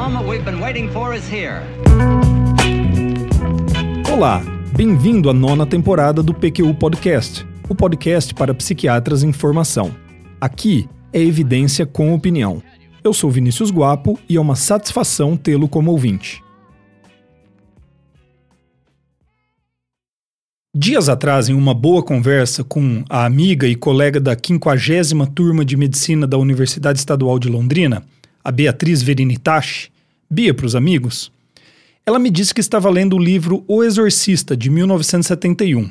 moment we've been waiting for is here. Olá, bem-vindo à nona temporada do PQU Podcast, o podcast para psiquiatras em formação. Aqui é evidência com opinião. Eu sou Vinícius Guapo e é uma satisfação tê-lo como ouvinte. Dias atrás, em uma boa conversa com a amiga e colega da 50 turma de medicina da Universidade Estadual de Londrina, a Beatriz Verinitashi, Bia para os amigos, ela me disse que estava lendo o livro O Exorcista, de 1971,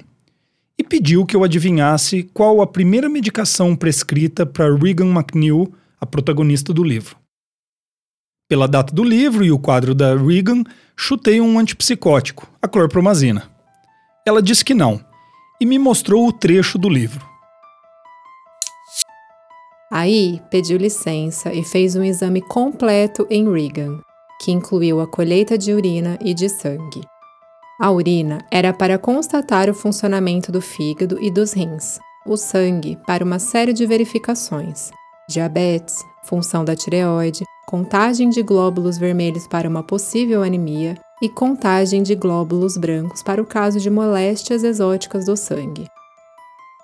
e pediu que eu adivinhasse qual a primeira medicação prescrita para Regan McNeil, a protagonista do livro. Pela data do livro e o quadro da Regan, chutei um antipsicótico, a clorpromazina. Ela disse que não, e me mostrou o trecho do livro. Aí pediu licença e fez um exame completo em Regan, que incluiu a colheita de urina e de sangue. A urina era para constatar o funcionamento do fígado e dos rins, o sangue para uma série de verificações: diabetes, função da tireoide, contagem de glóbulos vermelhos para uma possível anemia e contagem de glóbulos brancos para o caso de moléstias exóticas do sangue.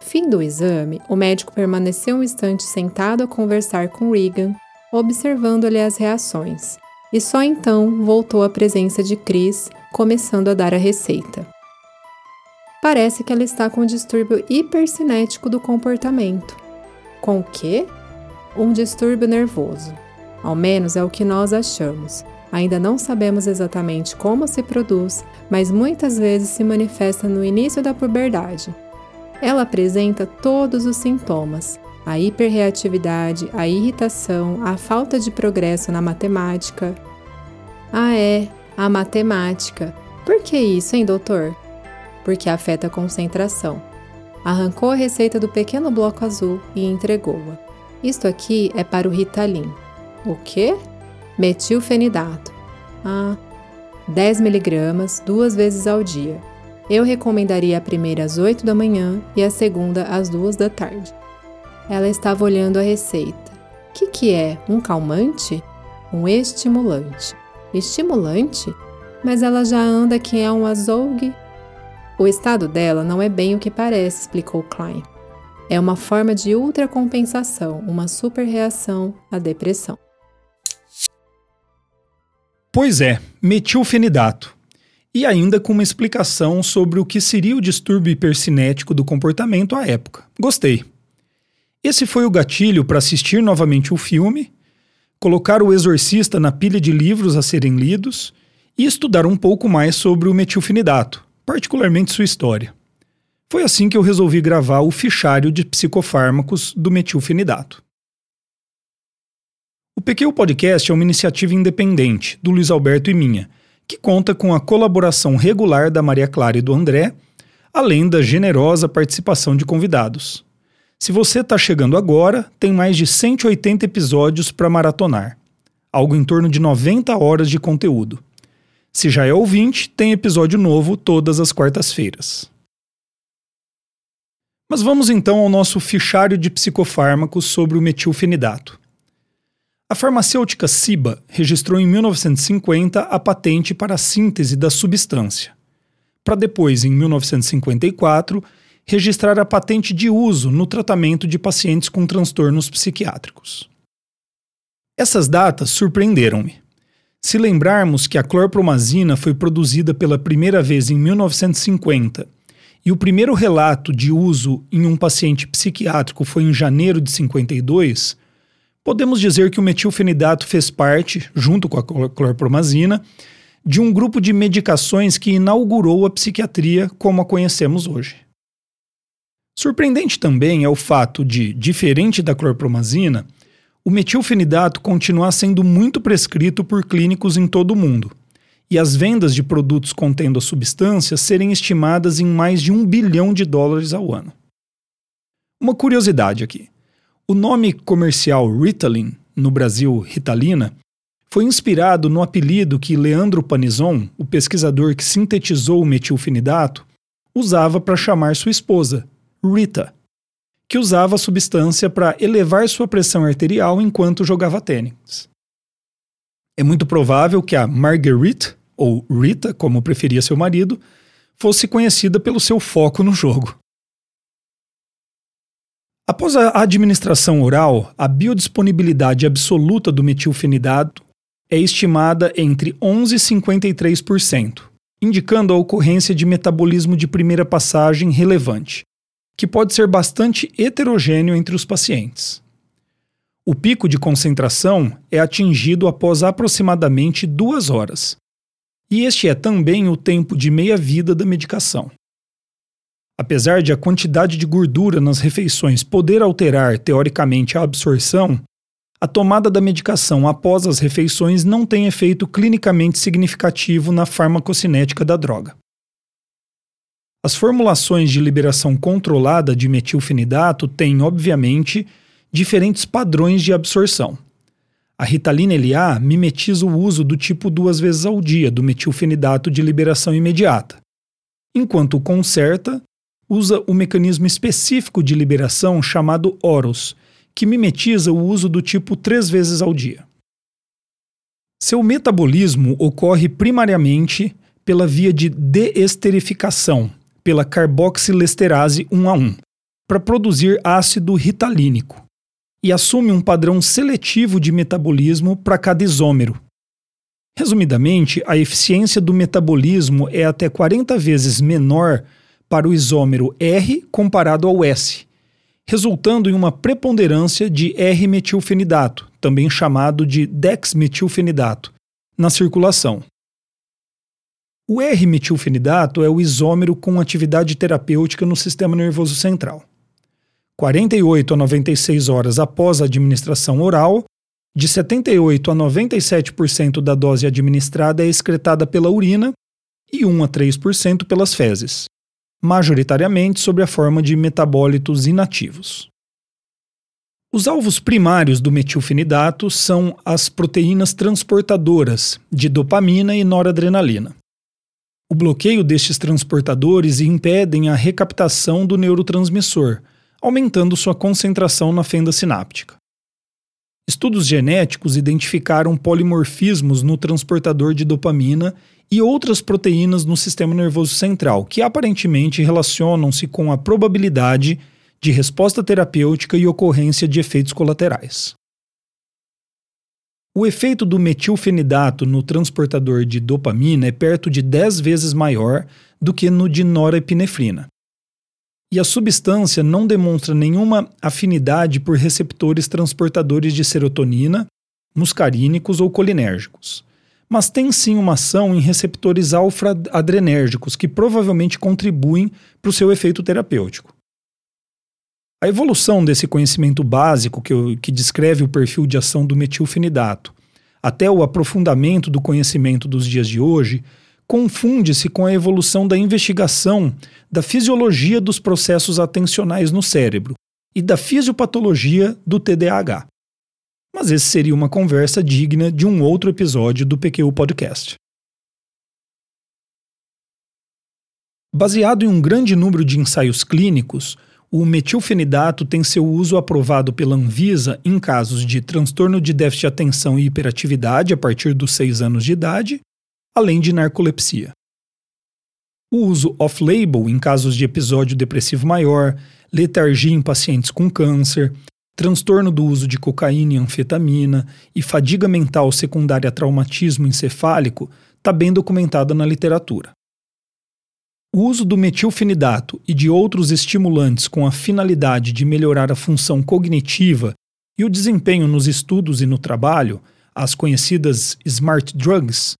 Fim do exame, o médico permaneceu um instante sentado a conversar com Regan, observando-lhe as reações, e só então voltou à presença de Chris, começando a dar a receita. Parece que ela está com um distúrbio hipercinético do comportamento. Com o quê? Um distúrbio nervoso. Ao menos é o que nós achamos. Ainda não sabemos exatamente como se produz, mas muitas vezes se manifesta no início da puberdade. Ela apresenta todos os sintomas: a hiperreatividade, a irritação, a falta de progresso na matemática. Ah, é, a matemática. Por que isso, hein, doutor? Porque afeta a concentração. Arrancou a receita do pequeno bloco azul e entregou-a. Isto aqui é para o Ritalin. O quê? Metilfenidato. Ah, 10 miligramas duas vezes ao dia. Eu recomendaria a primeira às 8 da manhã e a segunda às 2 da tarde. Ela estava olhando a receita. O que, que é? Um calmante? Um estimulante. Estimulante? Mas ela já anda que é um azougue. O estado dela não é bem o que parece, explicou Klein. É uma forma de ultracompensação, uma superreação à depressão. Pois é, metilfenidato. E ainda com uma explicação sobre o que seria o distúrbio hipercinético do comportamento à época. Gostei. Esse foi o gatilho para assistir novamente o filme, colocar o Exorcista na pilha de livros a serem lidos e estudar um pouco mais sobre o metilfenidato, particularmente sua história. Foi assim que eu resolvi gravar o fichário de psicofármacos do metilfenidato. O PQ Podcast é uma iniciativa independente, do Luiz Alberto e minha, que conta com a colaboração regular da Maria Clara e do André, além da generosa participação de convidados. Se você está chegando agora, tem mais de 180 episódios para maratonar, algo em torno de 90 horas de conteúdo. Se já é ouvinte, tem episódio novo todas as quartas-feiras. Mas vamos então ao nosso fichário de psicofármacos sobre o metilfenidato. A farmacêutica Ciba registrou em 1950 a patente para a síntese da substância, para depois, em 1954, registrar a patente de uso no tratamento de pacientes com transtornos psiquiátricos. Essas datas surpreenderam-me. Se lembrarmos que a clorpromazina foi produzida pela primeira vez em 1950 e o primeiro relato de uso em um paciente psiquiátrico foi em janeiro de 52, Podemos dizer que o metilfenidato fez parte, junto com a clorpromazina, de um grupo de medicações que inaugurou a psiquiatria como a conhecemos hoje. Surpreendente também é o fato de, diferente da clorpromazina, o metilfenidato continuar sendo muito prescrito por clínicos em todo o mundo, e as vendas de produtos contendo a substância serem estimadas em mais de um bilhão de dólares ao ano. Uma curiosidade aqui. O nome comercial Ritalin, no Brasil Ritalina, foi inspirado no apelido que Leandro Panizon, o pesquisador que sintetizou o metilfenidato, usava para chamar sua esposa, Rita, que usava a substância para elevar sua pressão arterial enquanto jogava tênis. É muito provável que a Marguerite, ou Rita, como preferia seu marido, fosse conhecida pelo seu foco no jogo. Após a administração oral, a biodisponibilidade absoluta do metilfenidato é estimada entre 11 e 53%, indicando a ocorrência de metabolismo de primeira passagem relevante, que pode ser bastante heterogêneo entre os pacientes. O pico de concentração é atingido após aproximadamente duas horas, e este é também o tempo de meia-vida da medicação. Apesar de a quantidade de gordura nas refeições poder alterar teoricamente a absorção, a tomada da medicação após as refeições não tem efeito clinicamente significativo na farmacocinética da droga. As formulações de liberação controlada de metilfenidato têm, obviamente, diferentes padrões de absorção. A Ritalina LA mimetiza o uso do tipo duas vezes ao dia do metilfenidato de liberação imediata, enquanto o Concerta usa o mecanismo específico de liberação chamado OROS, que mimetiza o uso do tipo três vezes ao dia. Seu metabolismo ocorre primariamente pela via de deesterificação, pela carboxilesterase 1 a 1, para produzir ácido ritalínico, e assume um padrão seletivo de metabolismo para cada isômero. Resumidamente, a eficiência do metabolismo é até 40 vezes menor para o isômero R comparado ao S, resultando em uma preponderância de R-metilfenidato, também chamado de dexmetilfenidato, na circulação. O R-metilfenidato é o isômero com atividade terapêutica no sistema nervoso central. 48 a 96 horas após a administração oral, de 78 a 97% da dose administrada é excretada pela urina e 1 a 3% pelas fezes majoritariamente sob a forma de metabólitos inativos. Os alvos primários do metilfenidato são as proteínas transportadoras de dopamina e noradrenalina. O bloqueio destes transportadores impedem a recaptação do neurotransmissor, aumentando sua concentração na fenda sináptica. Estudos genéticos identificaram polimorfismos no transportador de dopamina e outras proteínas no sistema nervoso central, que aparentemente relacionam-se com a probabilidade de resposta terapêutica e ocorrência de efeitos colaterais. O efeito do metilfenidato no transportador de dopamina é perto de 10 vezes maior do que no de norepinefrina. E a substância não demonstra nenhuma afinidade por receptores transportadores de serotonina, muscarínicos ou colinérgicos mas tem sim uma ação em receptores alfa-adrenérgicos que provavelmente contribuem para o seu efeito terapêutico. A evolução desse conhecimento básico que, que descreve o perfil de ação do metilfenidato, até o aprofundamento do conhecimento dos dias de hoje, confunde-se com a evolução da investigação da fisiologia dos processos atencionais no cérebro e da fisiopatologia do TDAH mas esse seria uma conversa digna de um outro episódio do PQ Podcast. Baseado em um grande número de ensaios clínicos, o metilfenidato tem seu uso aprovado pela Anvisa em casos de transtorno de déficit de atenção e hiperatividade a partir dos 6 anos de idade, além de narcolepsia. O uso off-label em casos de episódio depressivo maior, letargia em pacientes com câncer, transtorno do uso de cocaína e anfetamina e fadiga mental secundária a traumatismo encefálico está bem documentada na literatura. O uso do metilfenidato e de outros estimulantes com a finalidade de melhorar a função cognitiva e o desempenho nos estudos e no trabalho, as conhecidas smart drugs,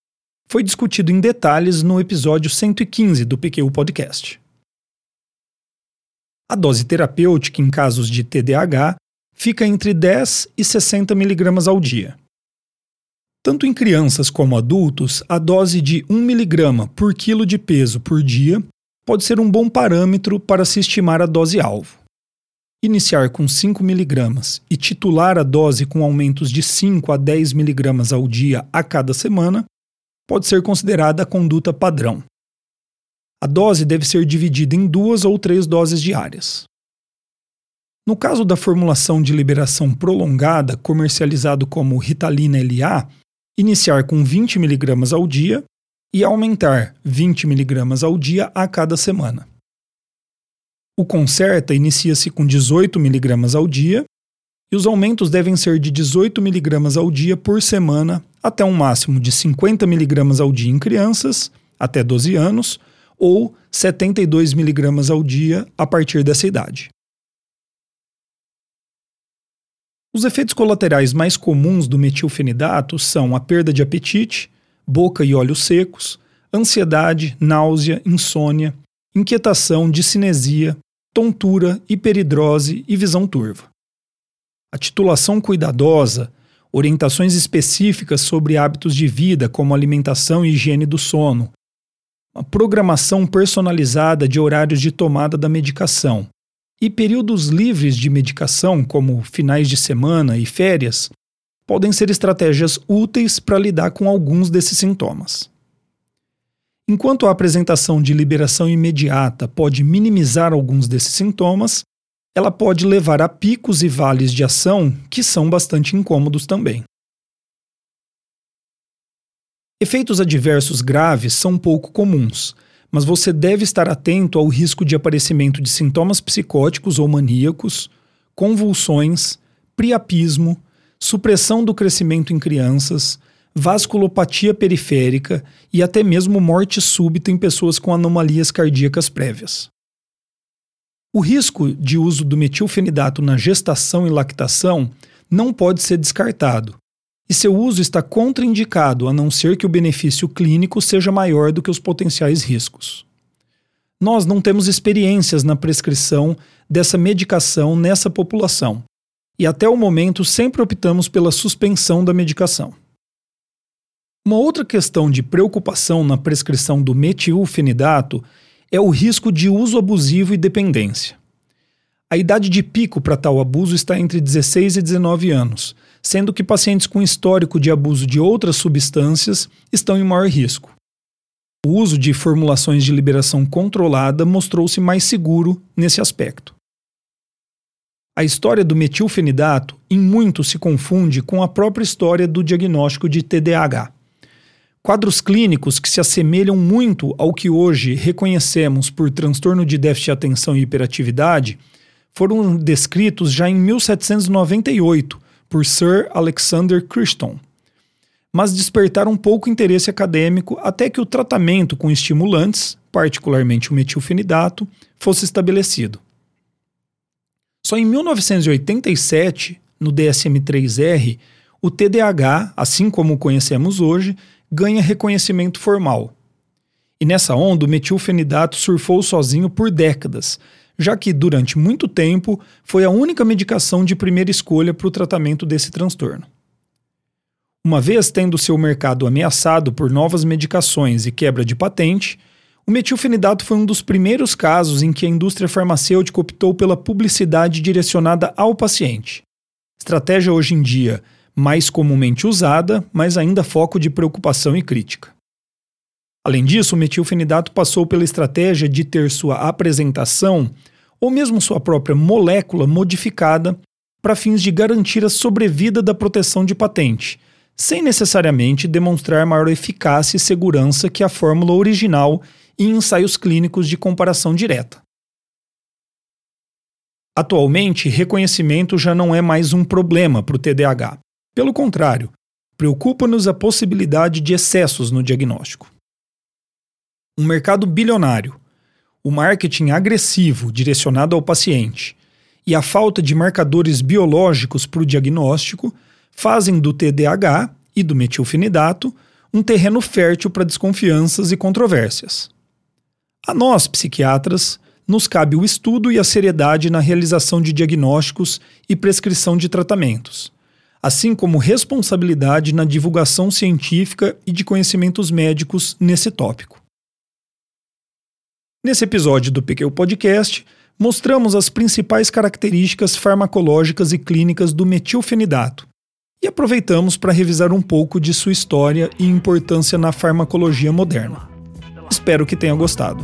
foi discutido em detalhes no episódio 115 do PQ Podcast. A dose terapêutica em casos de TDAH fica entre 10 e 60 miligramas ao dia. Tanto em crianças como adultos, a dose de 1 miligrama por quilo de peso por dia pode ser um bom parâmetro para se estimar a dose-alvo. Iniciar com 5 miligramas e titular a dose com aumentos de 5 a 10 miligramas ao dia a cada semana pode ser considerada a conduta padrão. A dose deve ser dividida em duas ou três doses diárias. No caso da formulação de liberação prolongada, comercializado como Ritalina LA, iniciar com 20 mg ao dia e aumentar 20 mg ao dia a cada semana. O Concerta inicia-se com 18 mg ao dia e os aumentos devem ser de 18 mg ao dia por semana até um máximo de 50 mg ao dia em crianças até 12 anos ou 72 mg ao dia a partir dessa idade. Os efeitos colaterais mais comuns do metilfenidato são a perda de apetite, boca e olhos secos, ansiedade, náusea, insônia, inquietação, discinesia, tontura, hiperidrose e visão turva. A titulação cuidadosa, orientações específicas sobre hábitos de vida, como alimentação e higiene do sono, uma programação personalizada de horários de tomada da medicação, e períodos livres de medicação, como finais de semana e férias, podem ser estratégias úteis para lidar com alguns desses sintomas. Enquanto a apresentação de liberação imediata pode minimizar alguns desses sintomas, ela pode levar a picos e vales de ação que são bastante incômodos também. Efeitos adversos graves são pouco comuns, mas você deve estar atento ao risco de aparecimento de sintomas psicóticos ou maníacos, convulsões, priapismo, supressão do crescimento em crianças, vasculopatia periférica e até mesmo morte súbita em pessoas com anomalias cardíacas prévias. O risco de uso do metilfenidato na gestação e lactação não pode ser descartado, e seu uso está contraindicado a não ser que o benefício clínico seja maior do que os potenciais riscos. Nós não temos experiências na prescrição dessa medicação nessa população, e até o momento sempre optamos pela suspensão da medicação. Uma outra questão de preocupação na prescrição do metilfenidato é o risco de uso abusivo e dependência. A idade de pico para tal abuso está entre 16 e 19 anos, sendo que pacientes com histórico de abuso de outras substâncias estão em maior risco. O uso de formulações de liberação controlada mostrou-se mais seguro nesse aspecto. A história do metilfenidato em muito se confunde com a própria história do diagnóstico de TDAH. Quadros clínicos que se assemelham muito ao que hoje reconhecemos por transtorno de déficit de atenção e hiperatividade foram descritos já em 1798 por Sir Alexander Crichton, mas despertaram pouco interesse acadêmico até que o tratamento com estimulantes, particularmente o metilfenidato, fosse estabelecido. Só em 1987, no DSM-3R, o TDAH, assim como o conhecemos hoje, ganha reconhecimento formal. E nessa onda, o metilfenidato surfou sozinho por décadas, já que durante muito tempo foi a única medicação de primeira escolha para o tratamento desse transtorno. Uma vez tendo seu mercado ameaçado por novas medicações e quebra de patente, o metilfenidato foi um dos primeiros casos em que a indústria farmacêutica optou pela publicidade direcionada ao paciente. Estratégia hoje em dia mais comumente usada, mas ainda foco de preocupação e crítica. Além disso, o metilfenidato passou pela estratégia de ter sua apresentação ou mesmo sua própria molécula modificada para fins de garantir a sobrevida da proteção de patente, sem necessariamente demonstrar maior eficácia e segurança que a fórmula original em ensaios clínicos de comparação direta. Atualmente, reconhecimento já não é mais um problema para o TDAH. Pelo contrário, preocupa-nos a possibilidade de excessos no diagnóstico um mercado bilionário, o marketing agressivo direcionado ao paciente e a falta de marcadores biológicos para o diagnóstico fazem do TDAH e do metilfenidato um terreno fértil para desconfianças e controvérsias. A nós, psiquiatras, nos cabe o estudo e a seriedade na realização de diagnósticos e prescrição de tratamentos, assim como responsabilidade na divulgação científica e de conhecimentos médicos nesse tópico. Nesse episódio do PQ Podcast, mostramos as principais características farmacológicas e clínicas do metilfenidato e aproveitamos para revisar um pouco de sua história e importância na farmacologia moderna. Espero que tenha gostado.